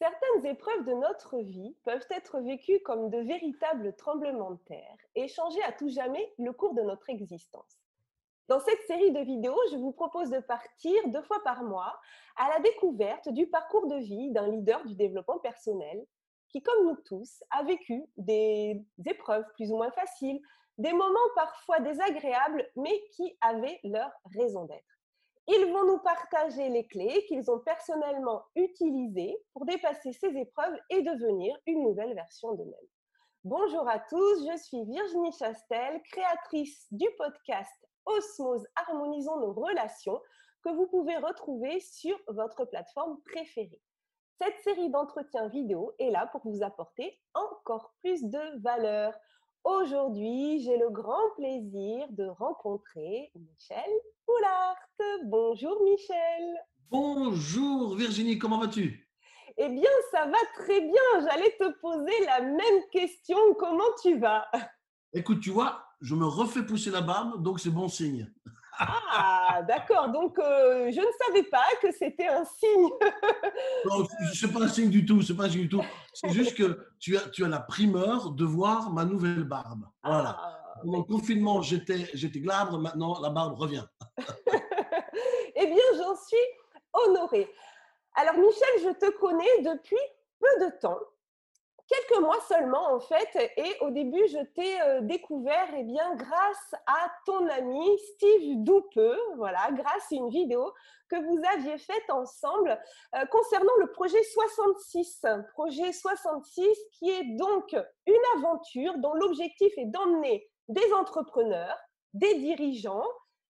Certaines épreuves de notre vie peuvent être vécues comme de véritables tremblements de terre et changer à tout jamais le cours de notre existence. Dans cette série de vidéos, je vous propose de partir deux fois par mois à la découverte du parcours de vie d'un leader du développement personnel qui, comme nous tous, a vécu des épreuves plus ou moins faciles, des moments parfois désagréables, mais qui avaient leur raison d'être. Ils vont nous partager les clés qu'ils ont personnellement utilisées pour dépasser ces épreuves et devenir une nouvelle version d'eux-mêmes. Bonjour à tous, je suis Virginie Chastel, créatrice du podcast Osmose Harmonisons nos relations que vous pouvez retrouver sur votre plateforme préférée. Cette série d'entretiens vidéo est là pour vous apporter encore plus de valeur. Aujourd'hui, j'ai le grand plaisir de rencontrer Michel Poulart. Bonjour Michel. Bonjour Virginie, comment vas-tu? Eh bien, ça va très bien. J'allais te poser la même question. Comment tu vas? Écoute, tu vois, je me refais pousser la barbe, donc c'est bon signe. Ah, d'accord. Donc, euh, je ne savais pas que c'était un signe. non, ce n'est pas un signe du tout. C'est pas un signe du tout. C'est juste que tu as, tu as la primeur de voir ma nouvelle barbe. Voilà. Ah, Pendant le confinement, j'étais, j'étais glabre. Maintenant, la barbe revient. eh bien, j'en suis honorée. Alors, Michel, je te connais depuis peu de temps quelques mois seulement en fait. Et au début, je t'ai euh, découvert eh bien, grâce à ton ami Steve Doupeux, voilà, grâce à une vidéo que vous aviez faite ensemble euh, concernant le projet 66. Projet 66 qui est donc une aventure dont l'objectif est d'emmener des entrepreneurs, des dirigeants,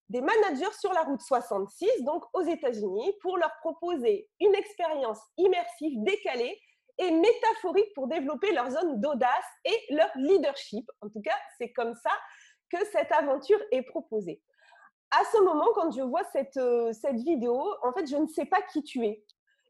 des managers sur la route 66, donc aux États-Unis, pour leur proposer une expérience immersive décalée et métaphorique pour développer leur zone d'audace et leur leadership. En tout cas, c'est comme ça que cette aventure est proposée. À ce moment, quand je vois cette, euh, cette vidéo, en fait, je ne sais pas qui tu es.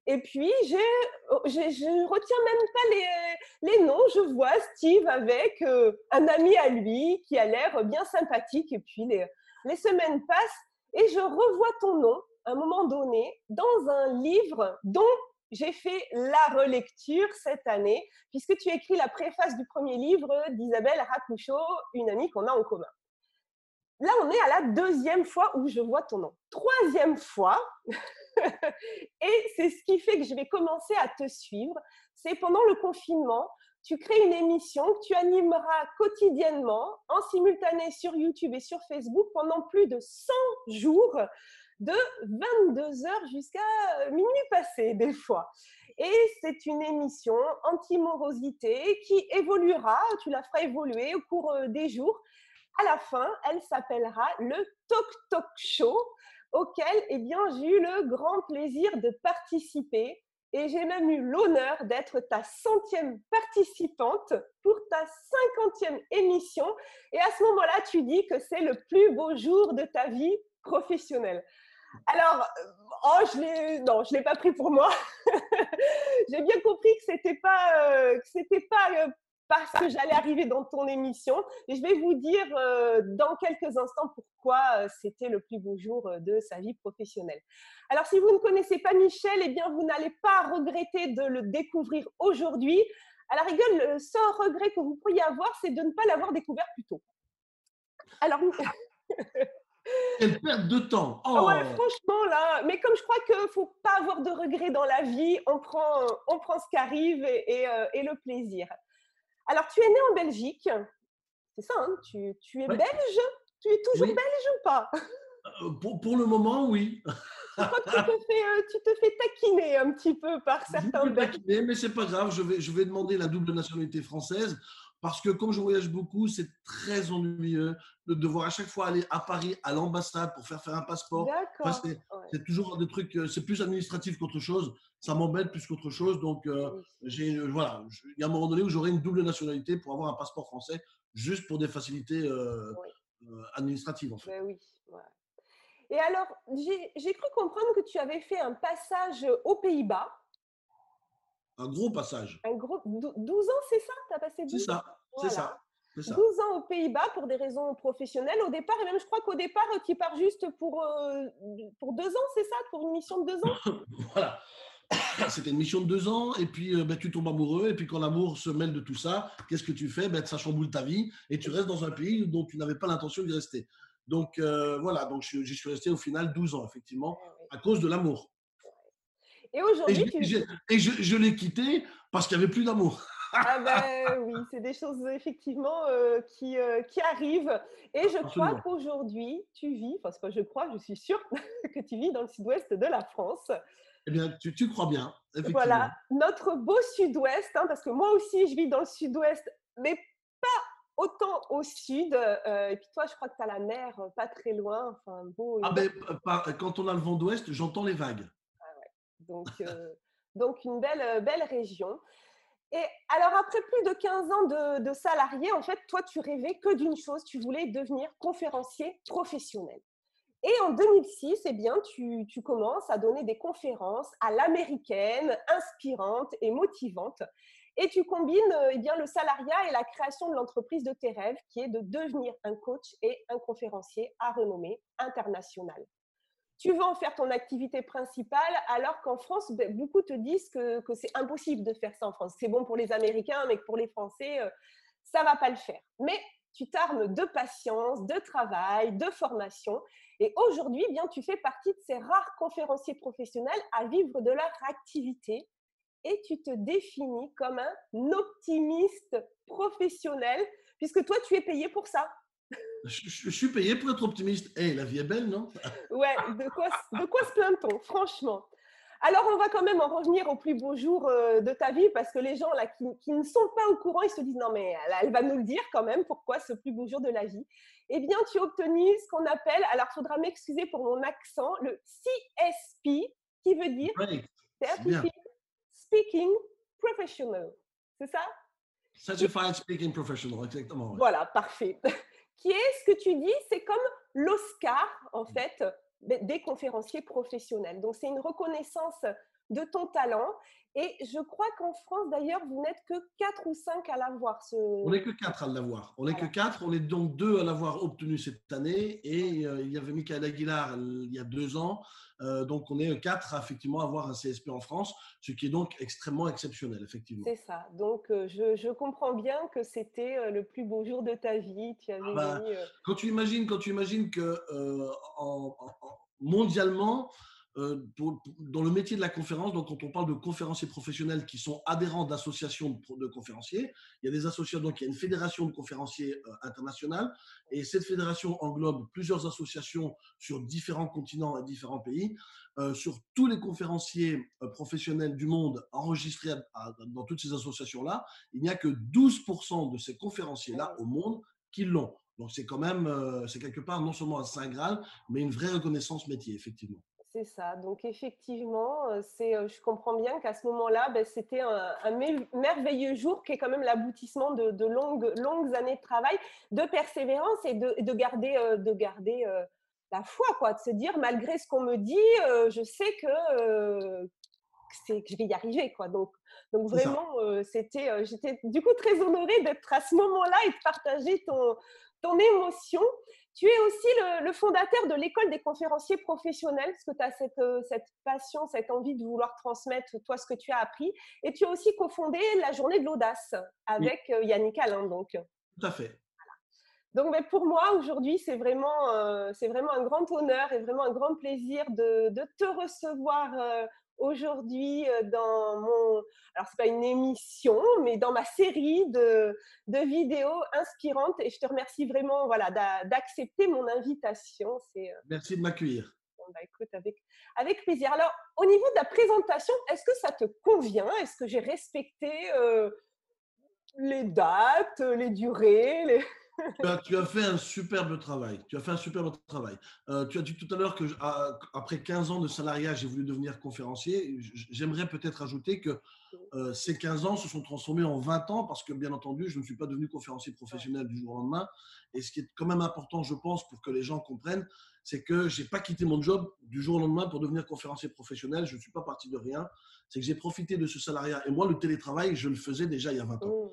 Et puis, je ne retiens même pas les, les, noms. Je vois Steve avec euh, un ami à lui qui a l'air bien sympathique. Et puis, les, les semaines passent et je revois ton nom à un moment donné dans un livre dont j'ai fait la relecture cette année, puisque tu écris la préface du premier livre d'Isabelle Racouchot, une amie qu'on a en commun. Là, on est à la deuxième fois où je vois ton nom. Troisième fois, et c'est ce qui fait que je vais commencer à te suivre, c'est pendant le confinement, tu crées une émission que tu animeras quotidiennement en simultané sur YouTube et sur Facebook pendant plus de 100 jours de 22 heures jusqu'à euh, minuit passé des fois. Et c'est une émission anti-morosité qui évoluera, tu la feras évoluer au cours euh, des jours. À la fin, elle s'appellera le Talk Talk Show, auquel eh bien, j'ai eu le grand plaisir de participer. Et j'ai même eu l'honneur d'être ta centième participante pour ta cinquantième émission. Et à ce moment-là, tu dis que c'est le plus beau jour de ta vie professionnelle. Alors, oh, je l'ai, non, je l'ai pas pris pour moi. J'ai bien compris que c'était pas, euh, pas euh, parce que j'allais arriver dans ton émission. Et je vais vous dire euh, dans quelques instants pourquoi c'était le plus beau jour de sa vie professionnelle. Alors, si vous ne connaissez pas Michel, eh bien, vous n'allez pas regretter de le découvrir aujourd'hui. À la rigueur, le seul regret que vous pourriez avoir, c'est de ne pas l'avoir découvert plus tôt. Alors, Quelle perte de temps. Oh. Ouais, franchement, là, mais comme je crois qu'il ne faut pas avoir de regrets dans la vie, on prend, on prend ce qui arrive et, euh, et, le plaisir. Alors, tu es né en Belgique, c'est ça, hein tu, tu, es belge? Tu es toujours belge ou pas? Euh, pour, pour, le moment, oui. Je crois que tu te, fais, euh, tu te fais taquiner un petit peu par certains Belges. Mais c'est pas grave, je vais, je vais demander la double nationalité française parce que comme je voyage beaucoup, c'est très ennuyeux de devoir à chaque fois aller à Paris, à l'ambassade pour faire faire un passeport. c'est toujours des trucs, euh, c'est plus administratif qu'autre chose. Ça m'embête plus qu'autre chose. Donc, euh, j'ai, voilà, il y a un moment donné où j'aurai une double nationalité pour avoir un passeport français, juste pour des facilités euh, administratives en fait. Ben oui. Et alors, j'ai cru comprendre que tu avais fait un passage aux Pays-Bas. Un gros passage. Un gros, 12 ans, c'est ça? Tu as passé 12 C'est ça, c'est ça. 12 ans aux Pays-Bas pour des raisons professionnelles au départ, et même je crois qu'au départ, tu pars juste pour, euh, pour deux ans, c'est ça? Pour une mission de deux ans? Voilà. c'était une mission de deux ans, et puis euh, ben, tu tombes amoureux, et puis quand l'amour se mêle de tout ça, qu'est-ce que tu fais? Ben, Ça chamboule ta vie, et tu restes dans un pays dont tu n'avais pas l'intention d'y rester. Donc euh, voilà, donc je, suis resté au final 12 ans, effectivement, à cause de l'amour. Et aujourd'hui, et, je, l'ai quitté parce qu'il n'y avait plus d'amour. ah ben oui, c'est des choses effectivement euh, qui, qui arrivent. Et je crois qu'aujourd'hui, tu vis, enfin, que je crois, je suis sûre que tu vis dans le sud-ouest de la France. Eh bien, tu, crois bien. Voilà, notre beau sud-ouest, hein, parce que moi aussi, je vis dans le sud-ouest, mais pas autant au sud. Euh, et puis toi, je crois que tu as la mer euh, pas très loin. Enfin, beau, ah ben, quand on a le vent d'ouest, j'entends les vagues. Donc, euh, donc, une belle, belle région. Et alors, après plus de 15 ans de, salarié, en fait, toi, tu rêvais que d'une chose, tu voulais devenir conférencier professionnel. Et en 2006, eh bien, tu, commences à donner des conférences à l'américaine, inspirantes et motivantes. Et tu combines eh bien, le salariat et la création de l'entreprise de tes rêves, qui est de devenir un coach et un conférencier à renommée internationale. Tu veux en faire ton activité principale, alors qu'en France, ben, beaucoup te disent que, que c'est impossible de faire ça en France. C'est bon pour les Américains, mais que pour les Français, euh, ça va pas le faire. Mais tu t'armes de patience, de travail, de formation. Et aujourd'hui, eh bien, tu fais partie de ces rares conférenciers professionnels à vivre de leur activité et tu te définis comme un optimiste professionnel puisque toi, tu es payé pour ça. Je, suis payé pour être optimiste. Eh, la vie est belle, non? Ouais, de quoi, de quoi se plaint-on, franchement? Alors, on va quand même en revenir au plus beau jour euh, de ta vie parce que les gens là qui, ne sont pas au courant, ils se disent non mais elle, va nous le dire quand même pourquoi ce plus beau jour de la vie? Eh bien, tu as obtenu ce qu'on appelle, alors il faudra m'excuser pour mon accent, le CSP qui veut dire Certified Speaking Professional. C'est ça? Certified Speaking Professional, exactement. Voilà, parfait. Qui est ce que tu dis, c'est comme l'Oscar en fait des conférenciers professionnels. Donc, c'est une reconnaissance de ton talent. Et je crois qu'en France, d'ailleurs, vous n'êtes que 4 ou 5 à l'avoir. Ce... On n'est que 4 à l'avoir. On n'est que 4. On est donc 2 à l'avoir obtenu cette année. Et euh, il y avait Michael Aguilar il y a deux ans. Euh, donc, on est 4 à effectivement avoir un CSP en France, ce qui est donc extrêmement exceptionnel, effectivement. C'est ça. Donc, euh, je, je, comprends bien que c'était le plus beau jour de ta vie. Tu avais ah bah, quand, tu imagines, quand tu imagines que en, mondialement, euh, dans le métier de la conférence, donc quand on parle de conférenciers professionnels qui sont adhérents d'associations de, conférenciers, il y a des associations, donc il y a une fédération de conférenciers euh, internationale, et cette fédération englobe plusieurs associations sur différents continents et différents pays. Euh, sur tous les conférenciers professionnels du monde enregistrés dans toutes ces associations-là, il n'y a que 12% de ces conférenciers-là au monde qui l'ont. Donc c'est quand même, c'est quelque part non seulement un saint graal, mais une vraie reconnaissance métier, effectivement. C'est ça. Donc effectivement, c'est, je comprends bien qu'à ce moment-là, ben, c'était un, merveilleux jour qui est quand même l'aboutissement de, longues, longues années de travail, de persévérance et de, de garder, de garder la foi, quoi, de se dire malgré ce qu'on me dit, je sais que, c'est, que je vais y arriver, quoi. Donc, donc vraiment, c'était, j'étais du coup très honorée d'être à ce moment-là et de partager ton, ton émotion. Tu es aussi le, fondateur de l'école des conférenciers professionnels, parce que tu as cette, euh, cette, passion, cette envie de vouloir transmettre toi ce que tu as appris. Et tu as aussi cofondé la journée de l'audace avec euh, Yannick Alain. Donc. Tout à fait. Donc, mais pour moi, aujourd'hui, c'est vraiment, euh, c'est vraiment un grand honneur et vraiment un grand plaisir de, de te recevoir aujourd'hui euh, dans mon, alors c'est pas une émission, mais dans ma série de, de vidéos inspirantes. Et je te remercie vraiment, voilà, d'accepter mon invitation. C'est. Euh, Merci de m'accueillir. Bah, écoute, avec, avec plaisir. Alors, au niveau de la présentation, est-ce que ça te convient? Est-ce que j'ai respecté euh, les dates, les durées les tu, as, fait un superbe travail. Tu as fait un superbe travail. Euh, tu as dit tout à l'heure que après 15 ans de salariat, j'ai voulu devenir conférencier. J'aimerais peut-être ajouter que euh, ces 15 ans se sont transformés en 20 ans parce que, bien entendu, je ne suis pas devenu conférencier professionnel du jour au lendemain. Et ce qui est quand même important, je pense, pour que les gens comprennent, c'est que je n'ai pas quitté mon job du jour au lendemain pour devenir conférencier professionnel. Je ne suis pas parti de rien. C'est que j'ai profité de ce salariat. Et moi, le télétravail, je le faisais déjà il y a 20 ans.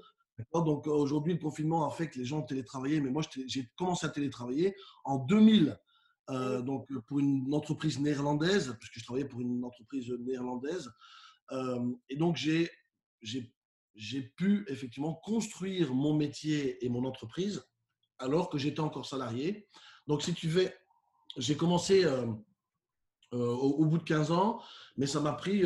Donc euh, aujourd'hui, le confinement a fait que les gens ont télétravaillé, mais moi j'ai commencé à télétravailler en 2000. Euh, donc pour une entreprise néerlandaise, puisque je travaillais pour une entreprise néerlandaise, et donc, j'ai j'ai pu effectivement construire mon métier et mon entreprise alors que j'étais encore salarié. Donc, si tu veux, j'ai commencé au, bout de 15 ans, mais ça m'a pris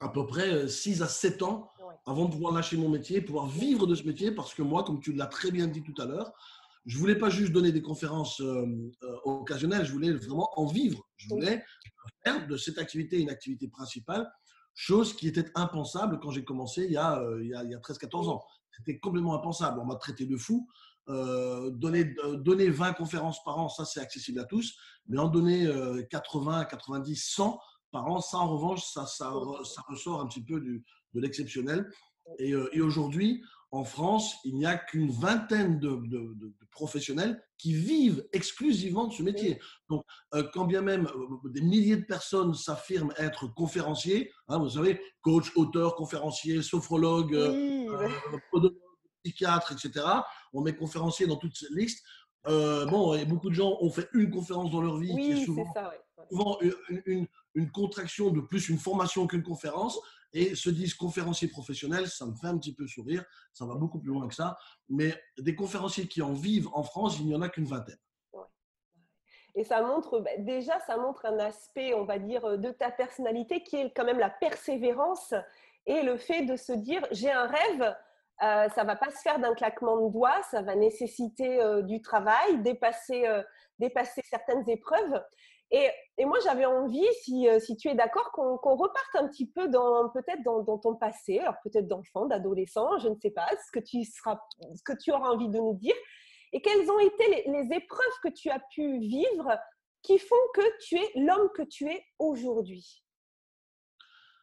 à peu près 6 à 7 ans avant de pouvoir lâcher mon métier, pouvoir vivre de ce métier, parce que moi, comme tu l'as très bien dit tout à l'heure, je voulais pas juste donner des conférences euh, euh, occasionnelles, je voulais vraiment en vivre. Je voulais faire de cette activité une activité principale, chose qui était impensable quand j'ai commencé il y a, euh, il y a, a 13-14 ans. C'était complètement impensable. On m'a traité de fou. donner, donner 20 conférences par an, ça c'est accessible à tous, mais en donner 80, 90, 100 par an, ça en revanche, ça, ça, ça ressort un petit peu du, de l'exceptionnel. Et, et aujourd'hui, en France, il n'y a qu'une vingtaine de, professionnels qui vivent exclusivement de ce métier. Donc, euh, quand bien même euh, des milliers de personnes s'affirment être conférenciers, hein, vous savez, coach, auteur, conférencier, sophrologue, euh, psychiatre, etc., on met conférencier dans toute cette liste. bon, et beaucoup de gens ont fait une conférence dans leur vie, qui est souvent, souvent une, une, contraction de plus une formation qu'une conférence et se disent conférenciers professionnels, ça me fait un petit peu sourire, ça va beaucoup plus loin que ça, mais des conférenciers qui en vivent en France, il n'y en a qu'une vingtaine. Et ça montre, bah, déjà, ça montre un aspect, on va dire, de ta personnalité qui est quand même la persévérance et le fait de se dire, j'ai un rêve, euh, ça va pas se faire d'un claquement de doigts, ça va nécessiter euh, du travail, dépasser, euh, dépasser certaines épreuves. Et, moi, j'avais envie, si, euh, si, tu es d'accord, qu'on reparte un petit peu dans peut-être dans, ton passé, alors peut-être d'enfant, d'adolescent, je ne sais pas, ce que, tu seras, ce que tu auras envie de nous dire. Et quelles ont été les, épreuves que tu as pu vivre qui font que tu es l'homme que tu es aujourd'hui?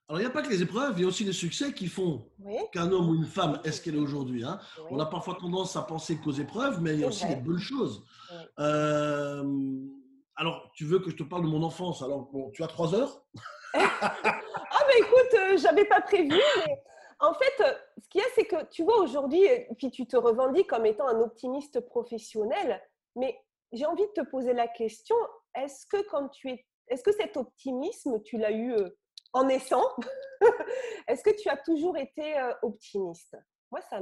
Alors, il n'y a pas que les épreuves, il y a aussi les succès qui font qu'un homme ou une femme est ce qu'elle est aujourd'hui. Hein. On a parfois tendance à penser qu'aux épreuves, mais il y a aussi les bonnes choses. Euh, alors, tu veux que je te parle de mon enfance Alors, bon, tu as trois heures? Ah, mais écoute, euh, j'avais pas prévu. Mais en fait, euh, ce qu'il y a, c'est que tu vois aujourd'hui, puis tu te revendiques comme étant un optimiste professionnel, mais j'ai envie de te poser la question est-ce que quand tu es, est-ce que cet optimisme, tu l'as eu euh, en naissant Est-ce que tu as toujours été optimiste? Moi, ça,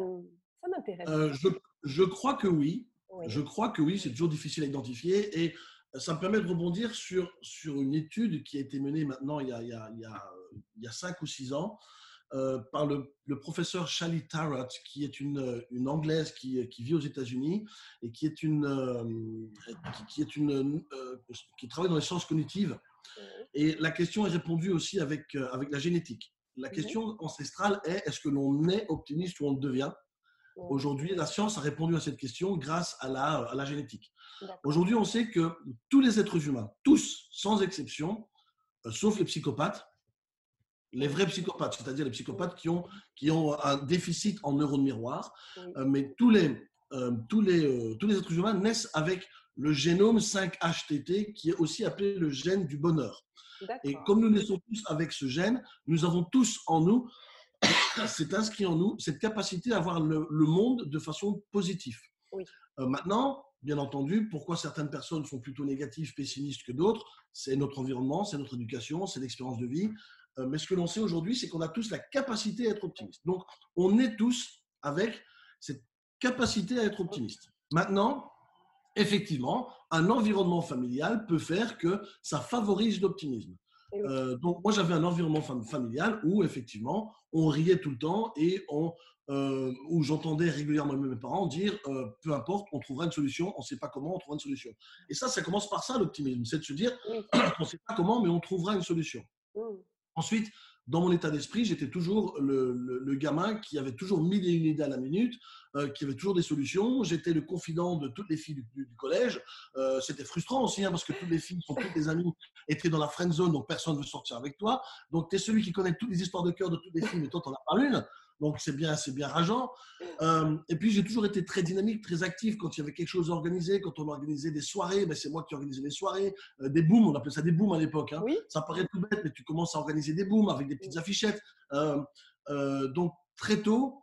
m'intéresse. je, je, crois que oui. oui. Je crois que oui, c'est toujours difficile à identifier. Et ça me permet de rebondir sur, sur une étude qui a été menée maintenant il y a, il y a, il y a, cinq ou six ans euh, par le, le, professeur Shali Tarrant, qui est une, une Anglaise qui, qui, vit aux États-Unis et qui est une, euh, qui, est une, euh, qui travaille dans les sciences cognitives. Et la question est répondue aussi avec, avec la génétique. La question ancestrale est est-ce que l'on est optimiste ou on le devient? Aujourd'hui, la science a répondu à cette question grâce à la, à la génétique. Aujourd'hui, on sait que tous les êtres humains, tous, sans exception, euh, sauf les psychopathes, les vrais psychopathes, c'est-à-dire les psychopathes qui ont, qui ont un déficit en neurones miroirs, euh, mais tous les, euh, tous, les, tous les êtres humains naissent avec le génome 5-HTT, qui est aussi appelé le gène du bonheur. Et comme nous naissons tous avec ce gène, nous avons tous en nous c'est inscrit en nous cette capacité à voir le, monde de façon positive. Euh, maintenant, bien entendu, pourquoi certaines personnes sont plutôt négatives, pessimistes que d'autres, c'est notre environnement, c'est notre éducation, c'est l'expérience de vie. Euh, mais ce que l'on sait aujourd'hui, c'est qu'on a tous la capacité à être optimiste. Donc, on est tous avec cette capacité à être optimiste. Maintenant, effectivement, un environnement familial peut faire que ça favorise l'optimisme. Euh, donc, moi, j'avais un environnement familial où, effectivement, on riait tout le temps et on, euh, où j'entendais régulièrement mes parents dire euh, peu importe, on trouvera une solution, on ne sait pas comment, on trouvera une solution. Et ça, ça commence par ça, l'optimisme c'est de se dire on ne sait pas comment, mais on trouvera une solution. Mmh. Ensuite, dans mon état d'esprit, j'étais toujours le, gamin qui avait toujours mille et une idées à la minute, euh, qui avait toujours des solutions. J'étais le confident de toutes les filles du, collège. Euh, c'était frustrant aussi, hein, parce que toutes les filles sont toutes les amies, étaient dans la friend zone, donc personne ne veut sortir avec toi. Donc, tu es celui qui connaît toutes les histoires de cœur de toutes les filles, mais toi, tu n'en as pas une. Donc c'est bien, c'est bien rageant. Euh, et puis j'ai toujours été très dynamique, très actif quand il y avait quelque chose à organiser, quand on organisait des soirées, ben, c'est moi qui organisais les soirées, euh, des booms, on appelait ça des booms à l'époque. Hein. Ça paraît tout bête, mais tu commences à organiser des booms avec des petites affichettes. Euh, donc très tôt,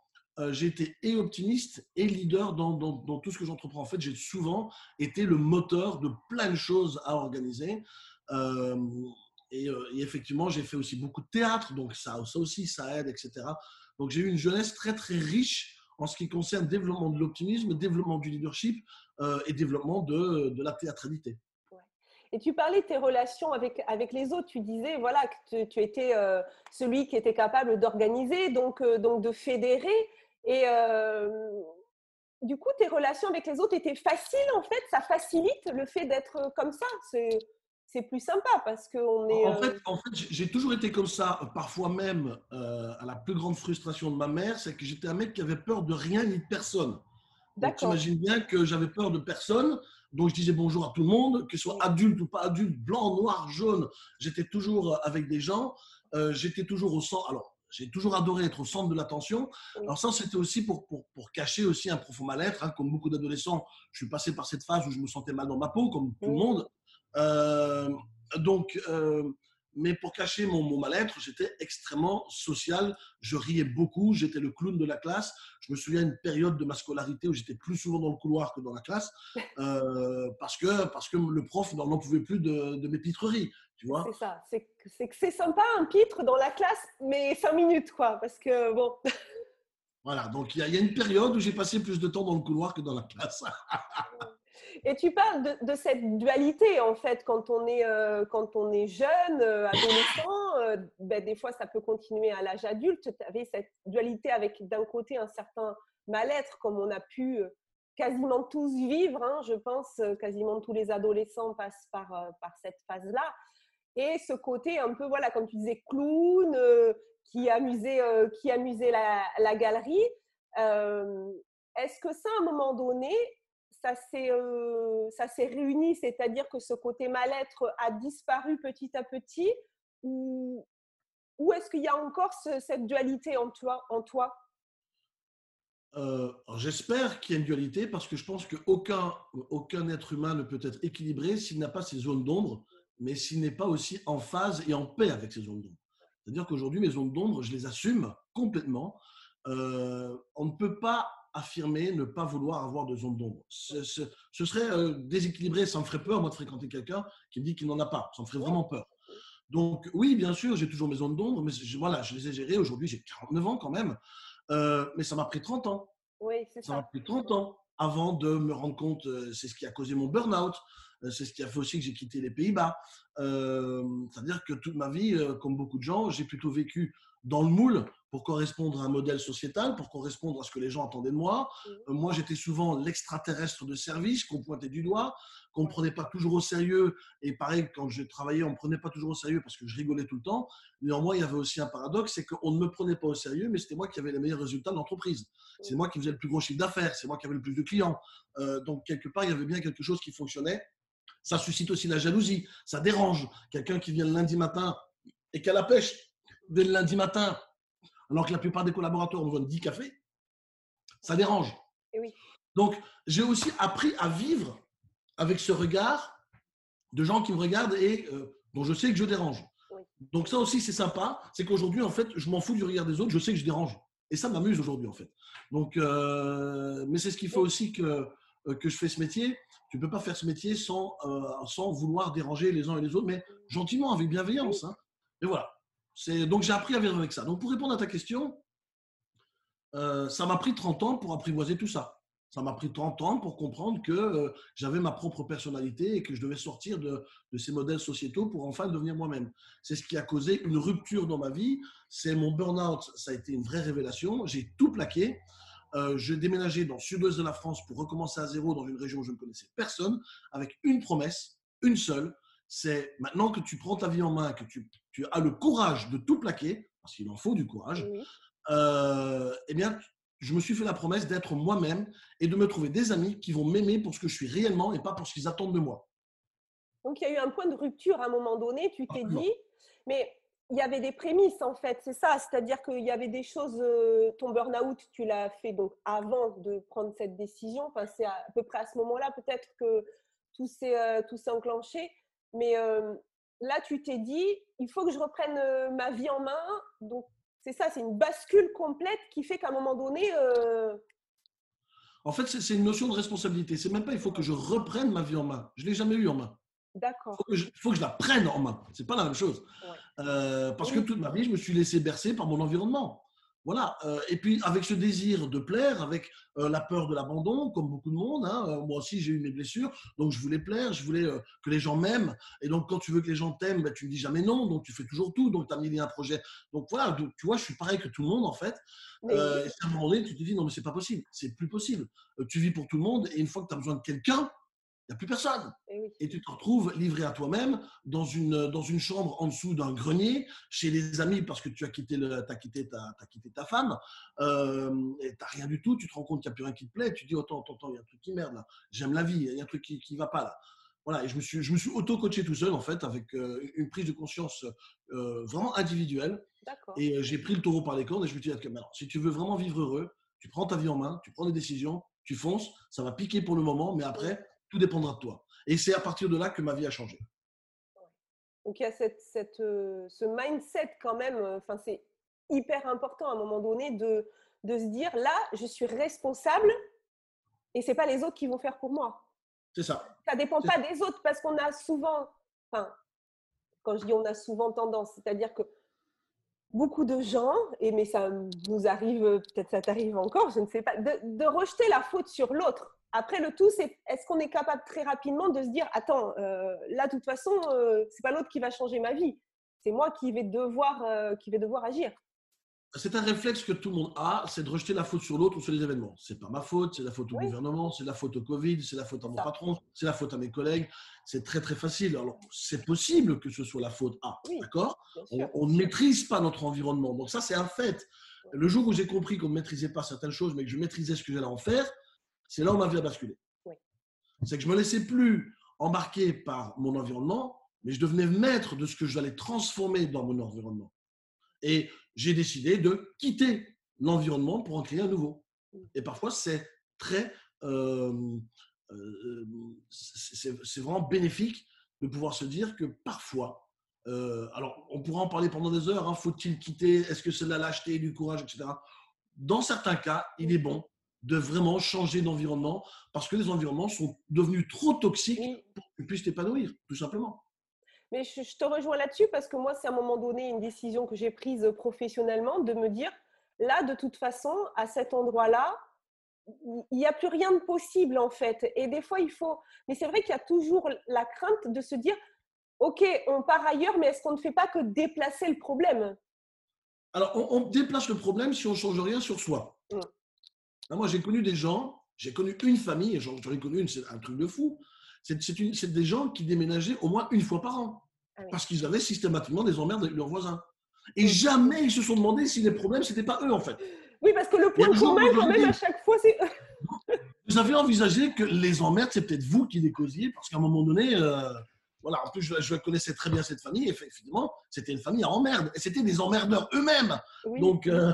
j'ai été et optimiste et leader dans, dans, dans tout ce que j'entreprends. En fait, j'ai souvent été le moteur de plein de choses à organiser. et, effectivement, j'ai fait aussi beaucoup de théâtre, donc ça, ça aussi, ça aide, etc. Donc j'ai eu une jeunesse très très riche en ce qui concerne développement de l'optimisme, développement du leadership et développement de, de la théâtralité. Et tu parlais de tes relations avec, avec les autres. Tu disais voilà, que tu, étais celui qui était capable d'organiser, donc, donc de fédérer. Et du coup, tes relations avec les autres étaient faciles en fait? Ça facilite le fait d'être comme ça? C'est plus sympa parce qu'on est. En fait, en fait j'ai toujours été comme ça, parfois même à la plus grande frustration de ma mère, c'est que j'étais un mec qui avait peur de rien ni de personne. Tu imagines bien que j'avais peur de personne, donc je disais bonjour à tout le monde, que ce soit adulte ou pas adulte, blanc, noir, jaune, j'étais toujours avec des gens, j'étais toujours au centre. Alors, j'ai toujours adoré être au centre de l'attention. Alors ça, c'était aussi pour, pour, pour, cacher aussi un profond mal-être. Hein. Comme beaucoup d'adolescents, je suis passé par cette phase où je me sentais mal dans ma peau, comme tout le monde. Euh, donc, euh, mais pour cacher mon, mon mal-être, j'étais extrêmement social. Je riais beaucoup. J'étais le clown de la classe. Je me souviens d'une période de ma scolarité où j'étais plus souvent dans le couloir que dans la classe euh, parce, que, parce que le prof n'en pouvait plus de, de mes pitreries. Tu vois C'est ça. C'est que c'est sympa un pitre dans la classe, mais cinq minutes, quoi. Parce que, bon. Voilà. Donc, il y, y, a une période où j'ai passé plus de temps dans le couloir que dans la classe. Et tu parles de, cette dualité, en fait, quand on est, euh, quand on est jeune, euh, adolescent, euh, ben, des fois ça peut continuer à l'âge adulte. Tu avais cette dualité avec d'un côté un certain mal-être, comme on a pu quasiment tous vivre, hein, je pense, quasiment tous les adolescents passent par, par cette phase-là. Et ce côté un peu, voilà, comme tu disais, clown, qui amusait, qui amusait la galerie. Est-ce que ça, à un moment donné, ça s'est réuni, c'est-à-dire que ce côté mal-être a disparu petit à petit ou, ou est-ce qu'il y a encore cette dualité en toi, en toi? Euh, J'espère qu'il y a une dualité parce que je pense qu'aucun aucun être humain ne peut être équilibré s'il n'a pas ses zones d'ombre, mais s'il n'est pas aussi en phase et en paix avec ses zones d'ombre. C'est-à-dire qu'aujourd'hui, mes zones d'ombre, je les assume complètement. Euh, on ne peut pas affirmer ne pas vouloir avoir de zone d'ombre. Ce, serait euh, déséquilibré, ça me ferait peur, moi, de fréquenter quelqu'un qui me dit qu'il n'en a pas. Ça me ferait vraiment peur. Donc, oui, bien sûr, j'ai toujours mes zones d'ombre, mais je, voilà, je les ai gérées. Aujourd'hui, j'ai 49 ans quand même, euh, mais ça m'a pris 30 ans. Oui, c'est ça. Ça m'a pris 30 ans avant de me rendre compte, euh, c'est ce qui a causé mon burn-out, c'est ce qui a fait aussi que j'ai quitté les Pays-Bas. C'est-à-dire que toute ma vie, comme beaucoup de gens, j'ai plutôt vécu dans le moule pour correspondre à un modèle sociétal, pour correspondre à ce que les gens attendaient de moi. Mmh. Euh, moi, j'étais souvent l'extraterrestre de service qu'on pointait du doigt, qu'on ne prenait pas toujours au sérieux. Et pareil, quand je travaillais, on ne me prenait pas toujours au sérieux parce que je rigolais tout le temps. Néanmoins, il y avait aussi un paradoxe, c'est qu'on ne me prenait pas au sérieux, mais c'était moi qui avais les meilleurs résultats de l'entreprise. C'est mmh. moi qui faisais le plus gros chiffre d'affaires, c'est moi qui avais le plus de clients. Euh, donc, quelque part, il y avait bien quelque chose qui fonctionnait. Ça suscite aussi la jalousie, ça dérange. Quelqu'un qui vient le lundi matin et qui a la pêche dès le lundi matin alors que la plupart des collaborateurs ont besoin de 10 cafés, ça dérange. Eh Donc, j'ai aussi appris à vivre avec ce regard de gens qui me regardent et euh, dont je sais que je dérange. Donc, ça aussi, c'est sympa. C'est qu'aujourd'hui, en fait, je m'en fous du regard des autres, je sais que je dérange. Et ça m'amuse aujourd'hui, en fait. Donc, euh, mais c'est ce qui fait aussi que, euh, que je fais ce métier. Tu ne peux pas faire ce métier sans, sans vouloir déranger les uns et les autres, mais gentiment, avec bienveillance. Hein. Et voilà donc j'ai appris à vivre avec ça. Donc pour répondre à ta question, euh, ça m'a pris 30 ans pour apprivoiser tout ça. Ça m'a pris 30 ans pour comprendre que euh, j'avais ma propre personnalité et que je devais sortir de, ces modèles sociétaux pour enfin devenir moi-même. C'est ce qui a causé une rupture dans ma vie. C'est mon burn-out, ça a été une vraie révélation. J'ai tout plaqué. Euh, j'ai déménagé dans le sud-ouest de la France pour recommencer à zéro dans une région où je ne connaissais personne, avec une promesse, une seule, c'est maintenant que tu prends ta vie en main, que tu, as le courage de tout plaquer, parce qu'il en faut du courage, euh, eh bien, je me suis fait la promesse d'être moi-même et de me trouver des amis qui vont m'aimer pour ce que je suis réellement et pas pour ce qu'ils attendent de moi. Donc, il y a eu un point de rupture à un moment donné, tu t'es dit, mais il y avait des prémices en fait, c'est ça, c'est-à-dire qu'il y avait des choses, euh, ton burn-out, tu l'as fait donc avant de prendre cette décision, enfin, c'est à, peu près à ce moment-là peut-être que tout s'est euh, enclenché. Mais là, tu t'es dit, il faut que je reprenne ma vie en main. Donc, c'est ça, c'est une bascule complète qui fait qu'à un moment donné. En fait, c'est une notion de responsabilité. C'est même pas il faut que je reprenne ma vie en main. Je l'ai jamais eu en main. D'accord. Il faut, que je la prenne en main. C'est pas la même chose. Euh, parce que toute ma vie, je me suis laissé bercer par mon environnement. Voilà. Euh, et puis, avec ce désir de plaire, avec euh, la peur de l'abandon, comme beaucoup de monde, hein, euh, moi aussi j'ai eu mes blessures, donc je voulais plaire, je voulais que les gens m'aiment. Et donc, quand tu veux que les gens t'aiment, ben, tu ne dis jamais non, donc tu fais toujours tout, donc tu as mis un projet. Donc voilà, tu vois, je suis pareil que tout le monde en fait. et à un moment donné, tu te dis non, mais c'est pas possible, c'est plus possible. tu vis pour tout le monde, et une fois que tu as besoin de quelqu'un, il n'y a plus personne. Eh et, tu te retrouves livré à toi-même dans une, dans une chambre en dessous d'un grenier, chez les amis parce que tu as quitté, le, as quitté, ta, as quitté ta femme, euh, et tu n'as rien du tout, tu te rends compte qu'il n'y a plus rien qui te plaît, tu dis, attends, attends, il y a un truc qui merde là, j'aime la vie, il y a un truc qui ne va pas là. Voilà, et je me suis, je me suis auto-coaché tout seul en fait, avec euh, une prise de conscience euh, vraiment individuelle. Et j'ai pris le taureau par les cornes et je me suis dit, alors, si tu veux vraiment vivre heureux, tu prends ta vie en main, tu prends des décisions, tu fonces, ça va piquer pour le moment, mais après, tout dépendra de toi. Et c'est à partir de là que ma vie a changé. Donc il y a cette, cette, euh, ce mindset quand même, euh, enfin, c'est hyper important à un moment donné de, de se dire là, je suis responsable et c'est pas les autres qui vont faire pour moi. C'est ça. Ça dépend pas des autres parce qu'on a souvent, enfin, quand je dis on a souvent tendance, c'est-à-dire que beaucoup de gens, et mais ça nous arrive, peut-être ça t'arrive encore, je ne sais pas, de, de rejeter la faute sur l'autre. Après, le tout, c'est est-ce qu'on est capable très rapidement de se dire attends, euh, là, de toute façon, euh, c'est pas l'autre qui va changer ma vie. C'est moi qui vais devoir, euh, qui vais devoir agir. C'est un réflexe que tout le monde a, c'est de rejeter la faute sur l'autre ou sur les événements. C'est pas ma faute, c'est la faute au gouvernement, c'est la faute au Covid, c'est la faute à mon patron, c'est la faute à mes collègues. C'est très très facile. Alors c'est possible que ce soit la faute à, d'accord? On ne maîtrise pas notre environnement, donc ça c'est un fait. Le jour où j'ai compris qu'on ne maîtrisait pas certaines choses, mais que je maîtrisais ce que j'allais en faire, c'est là où ma vie a basculé. C'est que je me laissais plus embarquer par mon environnement, mais je devenais maître de ce que j'allais transformer dans mon environnement. Et j'ai décidé de quitter l'environnement pour en créer un nouveau. Et parfois, c'est très, euh, euh, c'est vraiment bénéfique de pouvoir se dire que parfois, euh, alors on pourra en parler pendant des heures, hein, faut-il quitter, est-ce que c'est de la lâcheté, du courage, etc. Dans certains cas, il est bon de vraiment changer d'environnement parce que les environnements sont devenus trop toxiques pour que tu puisses t'épanouir, tout simplement. Mais je, te rejoins là-dessus parce que moi, c'est à un moment donné une décision que j'ai prise professionnellement de me dire, là, de toute façon, à cet endroit-là, il n'y a plus rien de possible en fait. Et des fois, il faut... Mais c'est vrai qu'il y a toujours la crainte de se dire, OK, on part ailleurs, mais est-ce qu'on ne fait pas que déplacer le problème? Alors, on, déplace le problème si on ne change rien sur soi. Ah, moi, j'ai connu des gens, j'ai connu une famille, j'en ai connu une, c'est un truc de fou. C'est des gens qui déménageaient au moins une fois par an. Ah parce qu'ils avaient systématiquement des emmerdes avec leurs voisins. Et jamais ils se sont demandé si les problèmes, ce n'était pas eux, en fait. Oui, parce que le point commun, quand même, à chaque fois, c'est Vous avez envisagé que les emmerdes, c'est peut-être vous qui les causiez, parce qu'à un moment donné, euh, voilà, en plus, je, connaissais très bien cette famille, et effectivement, c'était une famille à emmerde. Et c'était des emmerdeurs eux-mêmes. Donc, euh,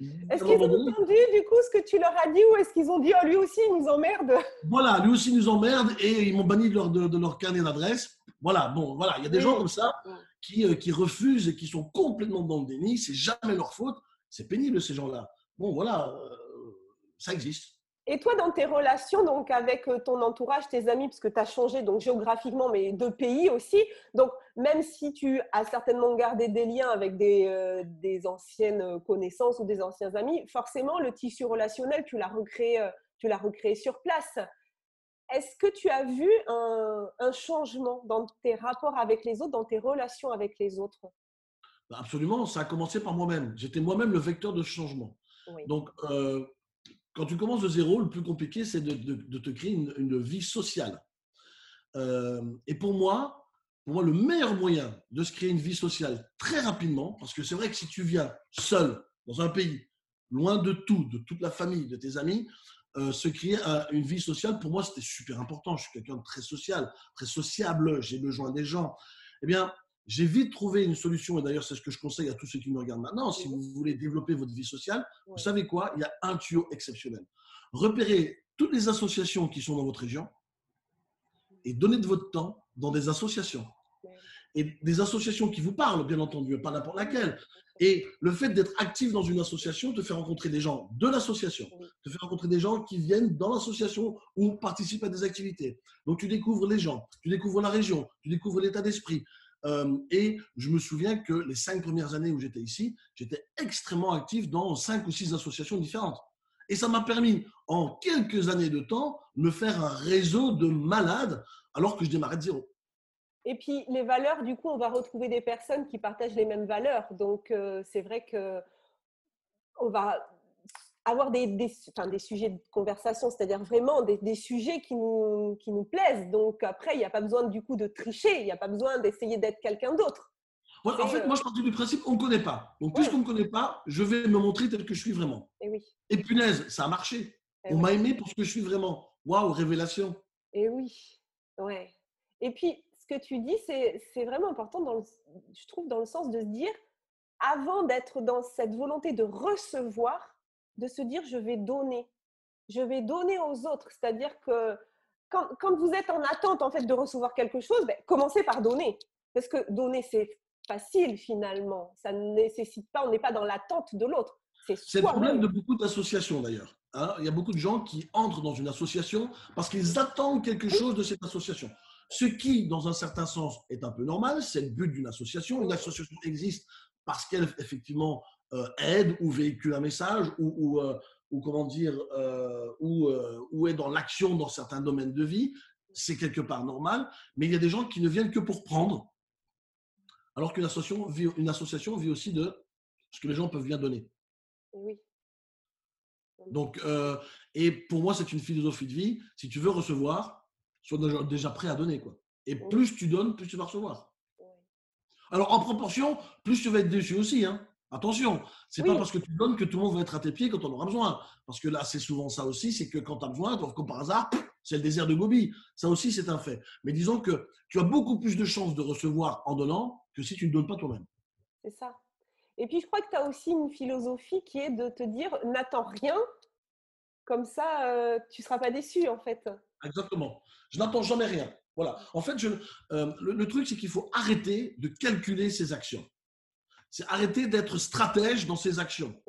est-ce qu'ils ont entendu du coup ce que tu leur as dit ou est-ce qu'ils ont dit oh, lui aussi il nous emmerde? Voilà, lui aussi il nous emmerde et ils m'ont banni de leur, de, leur carnet d'adresse. Voilà, bon, voilà, il y a des gens comme ça qui, euh, qui refusent et qui sont complètement dans le déni. C'est jamais leur faute. C'est pénible ces gens-là. Bon, voilà, euh, ça existe. Et toi, dans tes relations donc avec euh, ton entourage, tes amis, parce que tu as changé donc géographiquement, mais de pays aussi. Donc, même si tu as certainement gardé des liens avec des, euh, des anciennes connaissances ou des anciens amis, forcément, le tissu relationnel, tu l'as recréé, euh, tu l'as recréé sur place. Est-ce que tu as vu un, un, changement dans tes rapports avec les autres, dans tes relations avec les autres? Bah, Absolument, ça a commencé par moi-même. J'étais moi-même le vecteur de changement. Donc, quand tu commences de zéro, le plus compliqué, c'est de, te créer une, vie sociale. Euh, et pour moi, pour moi, le meilleur moyen de se créer une vie sociale très rapidement, parce que c'est vrai que si tu viens seul dans un pays, loin de tout, de toute la famille, de tes amis, euh, se créer une vie sociale, pour moi, c'était super important. Je suis quelqu'un de très social, très sociable, j'ai besoin des gens. Eh bien, j'ai vite trouvé une solution, et d'ailleurs c'est ce que je conseille à tous ceux qui me regardent maintenant, si vous voulez développer votre vie sociale, vous savez quoi? Il y a un tuyau exceptionnel. Repérez toutes les associations qui sont dans votre région et donnez de votre temps dans des associations. et des associations qui vous parlent, bien entendu, pas n'importe laquelle. Et le fait d'être actif dans une association te fait rencontrer des gens de l'association, te fait rencontrer des gens qui viennent dans l'association ou participent à des activités. Donc tu découvres les gens, tu découvres la région, tu découvres l'état d'esprit. Euh, et je me souviens que les cinq premières années où j'étais ici, j'étais extrêmement actif dans cinq ou six associations différentes. Et ça m'a permis, en quelques années de temps, de me faire un réseau de malades alors que je démarrais de zéro. Et puis les valeurs, du coup, on va retrouver des personnes qui partagent les mêmes valeurs. Donc euh, c'est vrai que on va avoir des, des, des sujets de conversation, c'est-à-dire vraiment des, des, sujets qui nous, qui nous plaisent. Donc après, il n'y a pas besoin du coup de tricher, il n'y a pas besoin d'essayer d'être quelqu'un d'autre. en fait, moi, je partais du principe, on ne connaît pas. Donc, puisqu'on ne me connaît pas, je vais me montrer tel que je suis vraiment. Et, oui. Et punaise, ça a marché. on m'a aimé pour ce que je suis vraiment. Waouh, révélation. Et oui, ouais. Et puis, ce que tu dis, c'est vraiment important, dans le, je trouve, dans le sens de se dire, avant d'être dans cette volonté de recevoir, de se dire, je vais donner. Je vais donner aux autres. C'est-à-dire que quand, quand, vous êtes en attente, en fait, de recevoir quelque chose, ben, commencez par donner. Parce que donner, c'est facile, finalement. Ça ne nécessite pas, on n'est pas dans l'attente de l'autre. C'est le problème de beaucoup d'associations, d'ailleurs. Hein. Il y a beaucoup de gens qui entrent dans une association parce qu'ils attendent quelque chose de cette association. Ce qui, dans un certain sens, est un peu normal, c'est le but d'une association. Une association existe parce qu'elle, effectivement, aide ou véhicule un message ou, ou, euh, comment dire, euh, ou, est dans l'action dans certains domaines de vie. C'est quelque part normal, mais il y a des gens qui ne viennent que pour prendre, alors qu'une association vit, une association vit aussi de ce que les gens peuvent bien donner. Oui. Donc, et pour moi, c'est une philosophie de vie. Si tu veux recevoir, sois déjà prêt à donner. Quoi. Et plus tu donnes, plus tu vas recevoir. Alors, en proportion, plus tu vas être déçu aussi. Hein. Attention, c'est n'est pas parce que tu donnes que tout le monde va être à tes pieds quand on aura besoin. Parce que là, c'est souvent ça aussi, c'est que quand tu as besoin, comme par hasard, c'est le désert de Gobi. Ça aussi, c'est un fait. Mais disons que tu as beaucoup plus de chances de recevoir en donnant que si tu ne donnes pas toi-même. C'est ça. Et puis, je crois que tu as aussi une philosophie qui est de te dire, n'attends rien, comme ça, euh, tu ne seras pas déçu, en fait. Exactement. Je n'attends jamais rien. Voilà. En fait, je, euh, le, truc, c'est qu'il faut arrêter de calculer ses actions. C'est arrêter d'être stratège dans ses actions.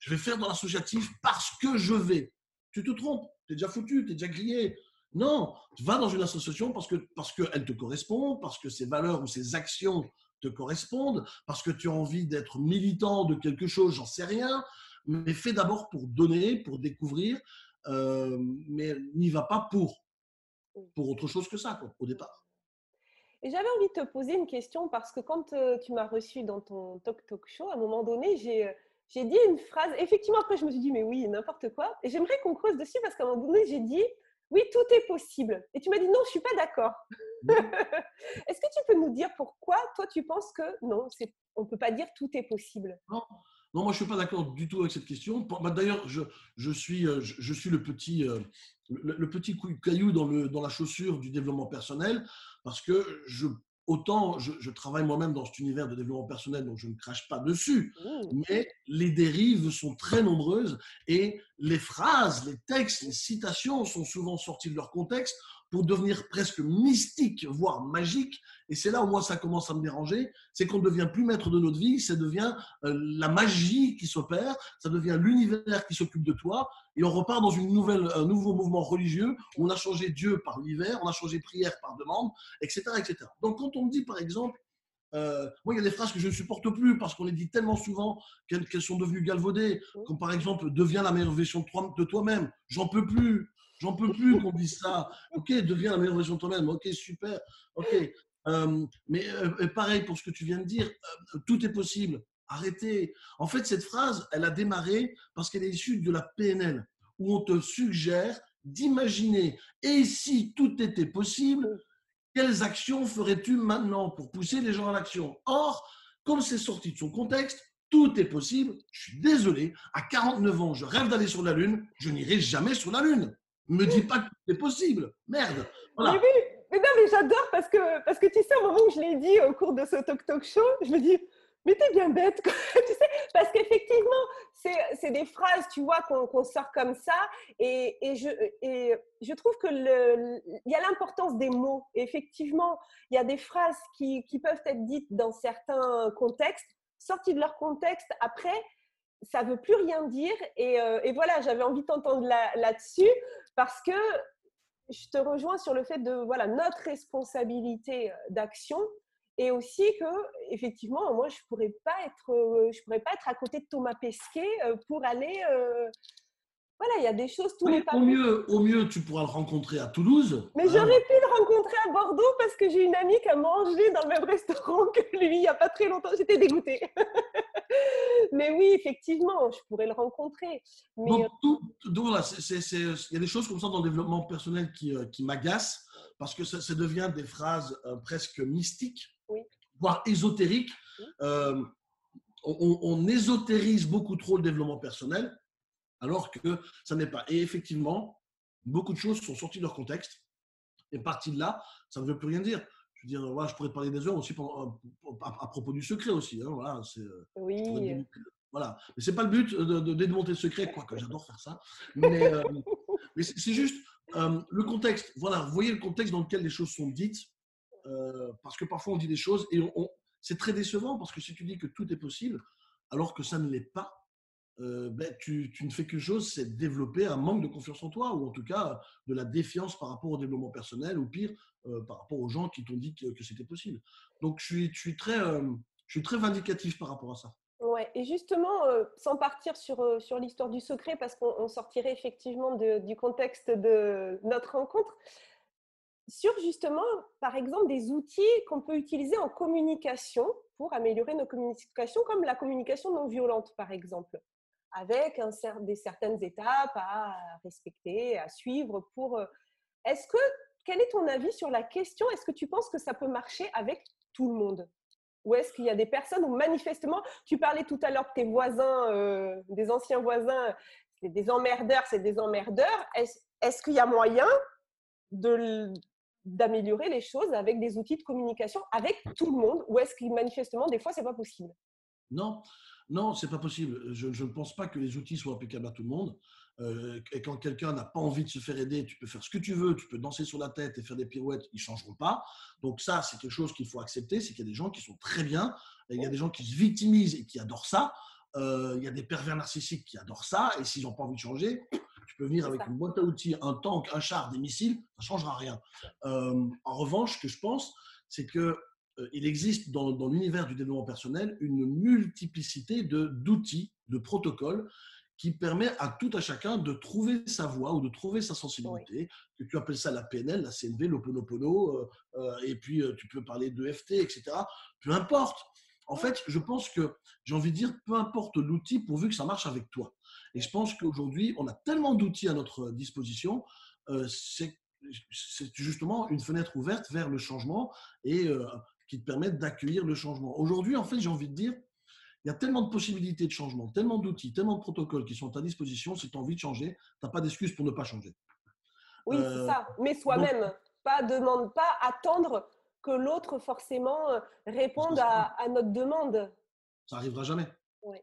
Je vais faire dans l'associatif parce que je vais. Tu te trompes. Tu es déjà foutu, tu es déjà grillé. Non, tu vas dans une association parce que parce qu'elle te correspond, parce que ses valeurs ou ses actions te correspondent, parce que tu as envie d'être militant de quelque chose, j'en sais rien, mais fais d'abord pour donner, pour découvrir, euh, mais n'y va pas pour, pour autre chose que ça, au départ. Et j'avais envie de te poser une question parce que quand euh, tu m'as reçu dans ton Talk Talk Show, à un moment donné, j'ai, euh, j'ai dit une phrase. Effectivement, après, je me suis dit, mais oui, n'importe quoi. Et j'aimerais qu'on creuse dessus parce qu'à un moment donné, j'ai dit, oui, tout est possible. Et tu m'as dit, non, je ne suis pas d'accord. Est-ce que tu peux nous dire pourquoi, toi, tu penses que non, c'est, on ne peut pas dire tout est possible? Non, non, moi je ne suis pas d'accord du tout avec cette question. Bah, d'ailleurs, je, je, suis, euh, je, suis le petit, le, petit caillou dans, le, dans la chaussure du développement personnel parce que je, autant je, travaille moi-même dans cet univers de développement personnel, donc je ne crache pas dessus, mmh. mais les dérives sont très nombreuses et les phrases, les textes, les citations sont souvent sortis de leur contexte pour devenir presque mystique, voire magique. Et c'est là où moi ça commence à me déranger, c'est qu'on ne devient plus maître de notre vie, ça devient euh, la magie qui s'opère, ça devient l'univers qui s'occupe de toi, et on repart dans une nouvelle, un nouveau mouvement religieux où on a changé Dieu par l'hiver, on a changé prière par demande, etc. etc. Donc quand on me dit par exemple, euh, moi, il y a des phrases que je ne supporte plus parce qu'on les dit tellement souvent qu'elles sont devenues galvaudées, comme par exemple, deviens la meilleure version de toi-même. J'en peux plus. J'en peux plus qu'on dise ça. Ok, deviens la meilleure version de toi-même. Ok, super. Ok. Euh, mais euh, pareil pour ce que tu viens de dire, tout est possible. Arrêtez. En fait, cette phrase, elle a démarré parce qu'elle est issue de la PNL, où on te suggère d'imaginer et si tout était possible, quelles actions ferais-tu maintenant pour pousser les gens à l'action? Or, comme c'est sorti de son contexte, tout est possible. Je suis désolé, à 49 ans, je rêve d'aller sur la Lune, je n'irai jamais sur la Lune me dis pas que c'est possible. Merde. Mais oui, mais non, mais j'adore parce que, parce que tu sais, au moment où je l'ai dit au cours de ce Talk Talk Show, je me dis, mais t'es bien bête, tu sais, parce qu'effectivement, c'est des phrases, tu vois, qu'on sort comme ça. Et, et, je, et je trouve que le, il y a l'importance des mots. effectivement, il y a des phrases qui, qui, peuvent être dites dans certains contextes, sorties de leur contexte. Après, ça veut plus rien dire. Et, euh, et voilà, j'avais envie de t'entendre là-dessus parce que je te rejoins sur le fait de voilà notre responsabilité d'action et aussi que effectivement moi je pourrais pas être euh, je pourrais pas être à côté de Thomas Pesquet euh, pour aller euh, voilà il y a des choses tout oui, au mieux au mieux tu pourras le rencontrer à Toulouse mais j'aurais pu le rencontrer à Bordeaux parce que j'ai une amie qui a mangé dans le même restaurant que lui il y a pas très longtemps. J'étais dégoûtée. Mais oui effectivement je pourrais le rencontrer. Mais donc, tout, il y a des choses comme ça dans le développement personnel qui, qui m'agacent parce que ça, ça, devient des phrases presque mystiques voire ésotérique. Euh, on, ésotérise beaucoup trop le développement personnel, alors que ça n'est pas. Et effectivement, beaucoup de choses sont sorties de leur contexte. Et partie de là, ça ne veut plus rien dire. Je veux dire, voilà, je pourrais parler des heures aussi à, propos du secret aussi. Hein, voilà, c'est, euh, oui. Voilà. Mais c'est pas le but de, démonter le secret, quoique j'adore faire ça. Mais, euh, c'est juste le contexte. Voilà, vous voyez le contexte dans lequel les choses sont dites. Euh, parce que parfois on dit des choses et c'est très décevant parce que si tu dis que tout est possible alors que ça ne l'est pas, euh, ben, tu, ne fais que chose, c'est développer un manque de confiance en toi ou en tout cas de la défiance par rapport au développement personnel ou pire euh, par rapport aux gens qui t'ont dit que, c'était possible. Donc je suis, je suis très, je suis très vindicatif par rapport à ça. Ouais, et justement, sans partir sur, sur l'histoire du secret, parce qu'on sortirait effectivement du contexte de notre rencontre, sur justement, par exemple, des outils qu'on peut utiliser en communication pour améliorer nos communications, comme la communication non violente, par exemple, avec un, des certaines étapes à respecter, à suivre. Pour, euh, est-ce que, quel est ton avis sur la question? Est-ce que tu penses que ça peut marcher avec tout le monde? Ou est-ce qu'il y a des personnes où manifestement, tu parlais tout à l'heure de tes voisins, euh, des anciens voisins, c'est des emmerdeurs, c'est des emmerdeurs. Est-ce qu'il y a moyen de, d'améliorer les choses avec des outils de communication avec tout le monde ou est-ce que manifestement des fois c'est pas possible? Non, non, c'est pas possible. Je ne pense pas que les outils soient applicables à tout le monde. Euh, et quand quelqu'un n'a pas envie de se faire aider, tu peux faire ce que tu veux, tu peux danser sur la tête et faire des pirouettes, ils changeront pas. Donc ça, c'est quelque chose qu'il faut accepter, c'est qu'il y a des gens qui sont très bien, et il y a des gens qui se victimisent et qui adorent ça. Euh, il y a des pervers narcissiques qui adorent ça, et s'ils n'ont pas envie de changer, tu peux venir avec une boîte à outils, un tank, un char, des missiles, ça ne changera rien. Euh, en revanche, ce que je pense, c'est que euh, il existe dans, dans l'univers du développement personnel une multiplicité d'outils, de, protocoles qui permet à tout à chacun de trouver sa voie ou de trouver sa sensibilité. Que tu appelles ça la PNL, la CNV, l'Oponopono, euh, et puis tu peux parler de FT, etc. Peu importe. En fait, je pense que j'ai envie de dire, peu importe l'outil, pourvu que ça marche avec toi. Et je pense qu'aujourd'hui, on a tellement d'outils à notre disposition, euh, c'est justement une fenêtre ouverte vers le changement et euh, qui te permettent d'accueillir le changement. Aujourd'hui, en fait, j'ai envie de dire, il y a tellement de possibilités de changement, tellement d'outils, tellement de protocoles qui sont à disposition. Si tu as envie de changer, tu n'as pas d'excuse pour ne pas changer. Oui, c'est euh, ça. Mais soi-même, pas demande, pas attendre que l'autre forcément réponde à, notre demande. Ça arrivera jamais.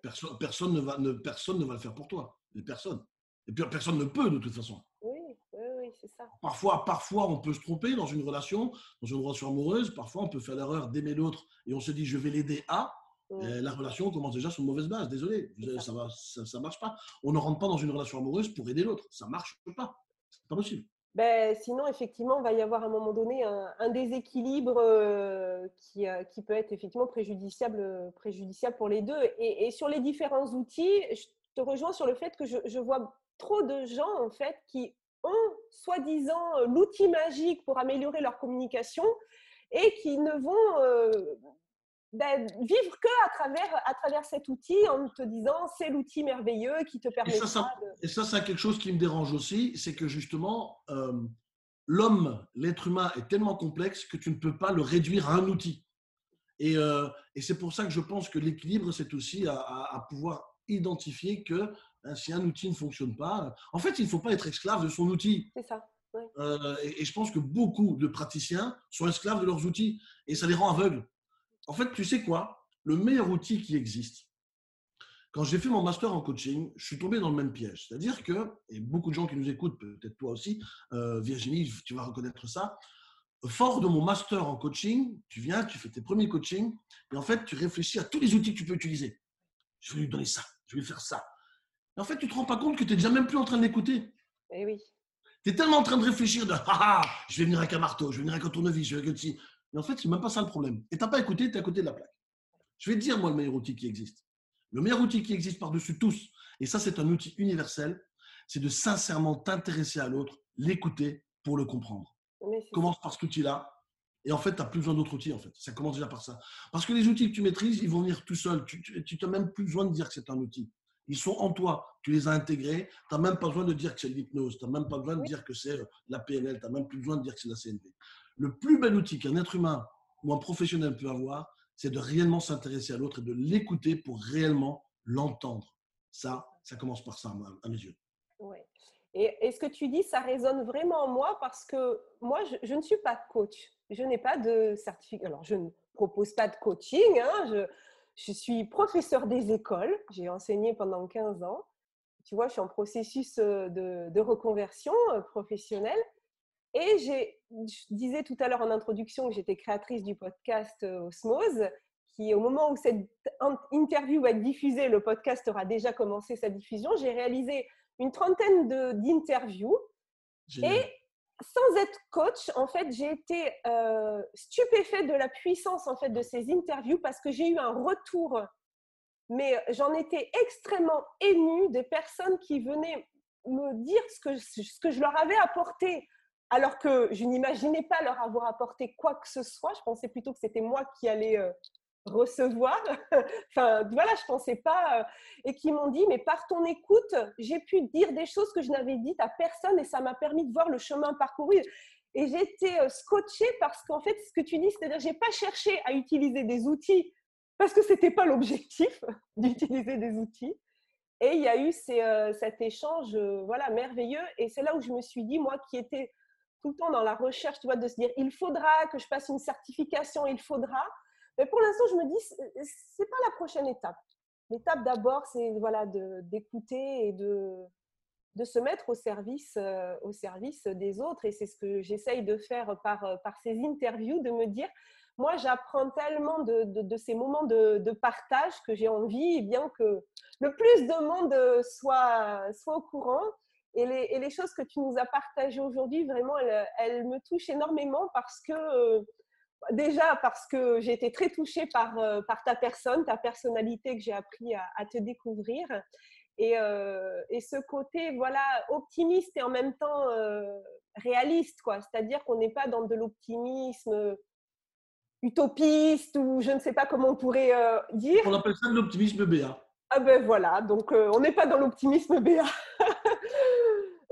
Personne, personne, ne va, ne, personne ne va le faire pour toi. Personne. Et puis personne ne peut de toute façon. Oui, oui, oui c'est ça. Parfois, parfois, on peut se tromper dans une relation, dans une relation amoureuse. Parfois, on peut faire l'erreur d'aimer l'autre et on se dit je vais l'aider à. la relation commence déjà sur une mauvaise base. Désolé, ça ne ça, ça marche pas. On ne rentre pas dans une relation amoureuse pour aider l'autre. Ça marche pas. C'est pas possible ben, sinon, effectivement, il va y avoir à un moment donné un, déséquilibre euh, qui, euh, qui, peut être effectivement préjudiciable, préjudiciable pour les deux. Et, sur les différents outils, je te rejoins sur le fait que je, je vois trop de gens en fait qui ont soi-disant l'outil magique pour améliorer leur communication et qui ne vont euh, ben, vivre que à travers, à travers cet outil en te disant c'est l'outil merveilleux qui te permet. Et ça, ça, et ça c'est quelque chose qui me dérange aussi, c'est que justement, euh, l'homme, l'être humain est tellement complexe que tu ne peux pas le réduire à un outil. Et, euh, et c'est pour ça que je pense que l'équilibre, c'est aussi à, pouvoir identifier que hein, si un outil ne fonctionne pas, en fait, il ne faut pas être esclave de son outil. C'est ça. Euh, et, et, je pense que beaucoup de praticiens sont esclaves de leurs outils et ça les rend aveugles. En fait, tu sais quoi? Le meilleur outil qui existe, quand j'ai fait mon master en coaching, je suis tombé dans le même piège. C'est-à-dire que, et beaucoup de gens qui nous écoutent, peut-être toi aussi, euh, Virginie, tu vas reconnaître ça, fort de mon master en coaching, tu viens, tu fais tes premiers coachings, et en fait, tu réfléchis à tous les outils que tu peux utiliser. Je vais lui donner ça, je vais faire ça. Et en fait, tu ne te rends pas compte que tu n'es déjà même plus en train d'écouter. Eh oui. Tu es tellement en train de réfléchir de ah, ah je vais venir avec un marteau, je vais venir avec un tournevis, je vais avec un Mais en fait, c'est même pas ça le problème. Et tu n'as pas écouté, tu es à côté de la plaque. Je vais te dire, moi, le meilleur outil qui existe. Le meilleur outil qui existe par-dessus tous, et ça c'est un outil universel, c'est de sincèrement t'intéresser à l'autre, l'écouter pour le comprendre. Commence par cet outil-là, et en fait, tu n'as plus besoin d'autres outils. En fait. Ça commence déjà par ça. Parce que les outils que tu maîtrises, ils vont venir tout seuls. Tu n'as même plus besoin de dire que c'est un outil. Ils sont en toi. Tu les as intégrés. Tu n'as même pas besoin de dire que c'est l'hypnose. Tu n'as même pas besoin de dire que c'est euh, la PNL. Tu n'as même plus besoin de dire que c'est la CNV. Le plus bel outil qu'un être humain ou un professionnel peut avoir, c'est de réellement s'intéresser à l'autre et de l'écouter pour réellement l'entendre. Ça, ça commence par ça, à mes yeux. Et, ce que tu dis, ça résonne vraiment en moi? Parce que moi, je, ne suis pas coach. Je n'ai pas de certificat. Alors, je ne propose pas de coaching. Hein. Je, suis professeur des écoles. J'ai enseigné pendant 15 ans. Tu vois, je suis en processus euh, de, de reconversion euh, professionnelle. Et je disais tout à l'heure en introduction que j'étais créatrice du podcast euh, Osmose, qui au moment où cette interview va être diffusée, le podcast aura déjà commencé sa diffusion. J'ai réalisé une trentaine d'interviews. Et sans être coach, en fait, j'ai été euh, stupéfaite de la puissance en fait de ces interviews parce que j'ai eu un retour, mais j'en étais extrêmement émue des personnes qui venaient me dire ce que, ce que je leur avais apporté alors que je n'imaginais pas leur avoir apporté quoi que ce soit. Je pensais plutôt que c'était moi qui allais euh, recevoir. enfin, voilà, je pensais pas. Euh, et qui m'ont dit, mais par ton écoute, j'ai pu dire des choses que je n'avais dites à personne et ça m'a permis de voir le chemin parcouru. Et été euh, scotchée parce qu'en fait, ce que tu dis, c'est-à-dire, j'ai pas cherché à utiliser des outils parce que c'était pas l'objectif d'utiliser des outils. Et il y a eu cet échange, voilà, merveilleux. Et c'est là où je me suis dit, moi qui étais tout le temps dans la recherche, tu vois, de se dire il faudra que je fasse une certification, il faudra. Mais pour l'instant, je me dis c'est pas la prochaine étape. L'étape d'abord, c'est voilà d'écouter et de de se mettre au service euh, au service des autres. Et c'est ce que j'essaye de faire par par ces interviews, de me dire moi, j'apprends tellement de, de, ces moments de, de partage que j'ai envie, eh bien que le plus de monde soit, soit au courant. Et les, et les, choses que tu nous as partagées aujourd'hui, vraiment, elles, me touchent énormément parce que, euh, déjà, parce que j'ai été très touchée par, euh, par ta personne, ta personnalité que j'ai appris à, te découvrir. Et, euh, et, ce côté, voilà, optimiste et en même temps réaliste, quoi. C'est-à-dire qu'on n'est pas dans de l'optimisme utopiste ou je ne sais pas comment on pourrait dire. On appelle ça de l'optimisme BA. Ah ben voilà, donc on n'est pas dans l'optimisme BA.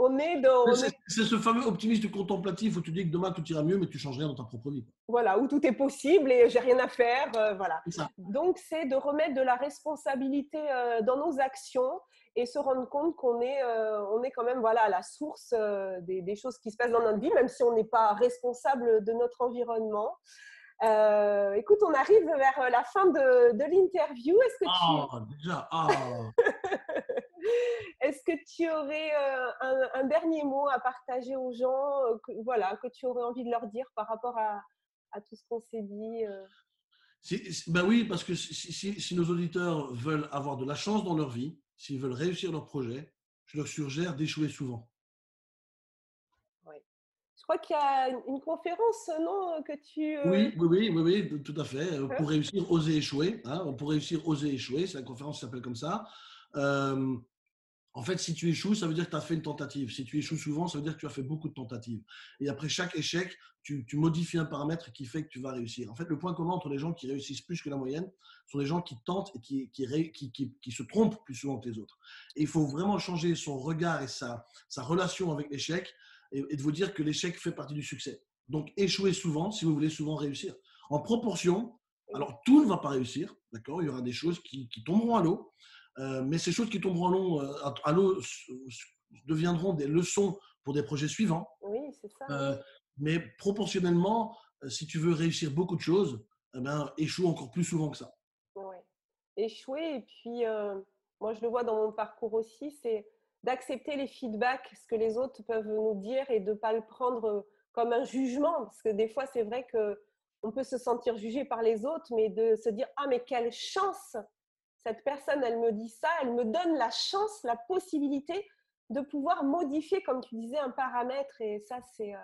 on est dans. C'est ce fameux optimisme contemplatif où tu dis que demain tout ira mieux, mais tu changes rien dans ta propre vie. Voilà, où tout est possible et j'ai rien à faire. Euh, voilà. Donc, c'est de remettre de la responsabilité euh, dans nos actions et se rendre compte qu'on est, euh, on est quand même voilà, à la source des, des, choses qui se passent dans notre vie, même si on n'est pas responsable de notre environnement. Écoute, on arrive vers la fin de, de l'interview. Est-ce que tu... Ah, déjà, ah. Est-ce que tu aurais euh, un, dernier mot à partager aux gens, euh, que, voilà, que tu aurais envie de leur dire par rapport à, à tout ce qu'on s'est dit ben oui, parce que si, si, nos auditeurs veulent avoir de la chance dans leur vie, s'ils veulent réussir leur projet, je leur suggère d'échouer souvent. Je crois qu'il y a une conférence, non, que tu... Euh? Oui, oui, oui, oui, tout à fait. Euh, pour réussir, oser échouer. Hein. Pour réussir, oser échouer. C'est la conférence qui s'appelle comme ça. Euh, en fait, si tu échoues, ça veut dire que tu as fait une tentative. Si tu échoues souvent, ça veut dire que tu as fait beaucoup de tentatives. Et après chaque échec, tu, modifies un paramètre qui fait que tu vas réussir. En fait, le point commun entre les gens qui réussissent plus que la moyenne sont les gens qui tentent et qui, se trompent plus souvent que les autres. Et il faut vraiment changer son regard et sa, sa relation avec l'échec et, de vous dire que l'échec fait partie du succès. Donc, échouez souvent si vous voulez souvent réussir. En proportion, alors tout ne va pas réussir, d'accord? Il y aura des choses qui, tomberont à l'eau, euh, mais ces choses qui tomberont à l'eau, euh, à l'eau deviendront des leçons pour des projets suivants. Oui, c'est ça. Euh, mais proportionnellement, si tu veux réussir beaucoup de choses, eh ben, échoue encore plus souvent que ça. Oui, échouer et puis moi je le vois dans mon parcours aussi, c'est d'accepter les feedbacks, ce que les autres peuvent nous dire et de ne pas le prendre comme un jugement. Parce que des fois, c'est vrai qu'on peut se sentir jugé par les autres, mais de se dire Ah, mais quelle chance Cette personne, elle me dit ça, elle me donne la chance, la possibilité de pouvoir modifier, comme tu disais, un paramètre. Et ça, c'est. Euh,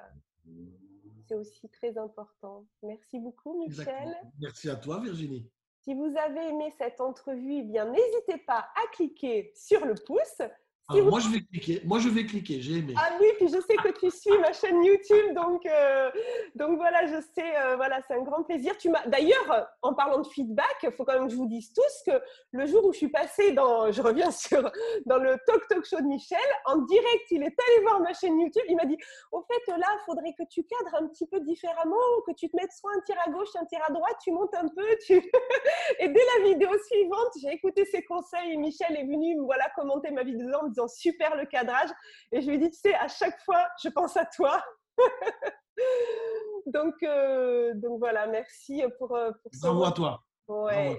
c'est aussi très important. Merci beaucoup, Michel. Merci à toi, Virginie. Si vous avez aimé cette entrevue, eh bien n'hésitez pas à cliquer sur le pouce. Moi, je vais cliquer. Moi, je vais cliquer. J'ai aimé. Ah oui, puis je sais que tu suis ma chaîne YouTube, donc euh, donc voilà, je sais, euh, voilà, c'est un grand plaisir. Tu m'as. D'ailleurs, en parlant de feedback, il faut quand même que je vous dise tous que le jour où je suis passée dans, je reviens sur dans le Talk Talk Show de Michel, en direct, il est allé voir ma chaîne YouTube. Il m'a dit, au fait, là, il faudrait que tu cadres un petit peu différemment, que tu te mettes soit un tir à gauche, un tir à droite, tu montes un peu, tu. Et dès la vidéo suivante, j'ai écouté ses conseils. Michel est venu, voilà, commenter ma vidéo en super le cadrage. Et je lui dis, tu sais, à chaque fois, je pense à toi. donc, euh, donc voilà, merci pour, euh, pour Bravo à toi. Ouais.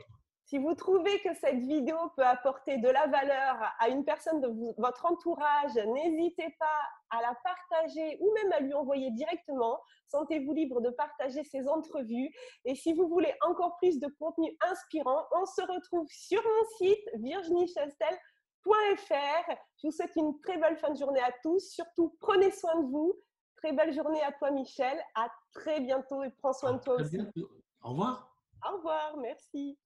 Si vous trouvez que cette vidéo peut apporter de la valeur à une personne de votre entourage, n'hésitez pas à la partager ou même à lui envoyer directement. Sentez-vous libre de partager ces entrevues. Et si vous voulez encore plus de contenu inspirant, on se retrouve sur mon site virginiechastel.com je vous souhaite une très belle fin de journée à tous. Surtout, prenez soin de vous. Très belle journée à toi, Michel. À très bientôt et prends soin de toi aussi. Au revoir. Au revoir, merci.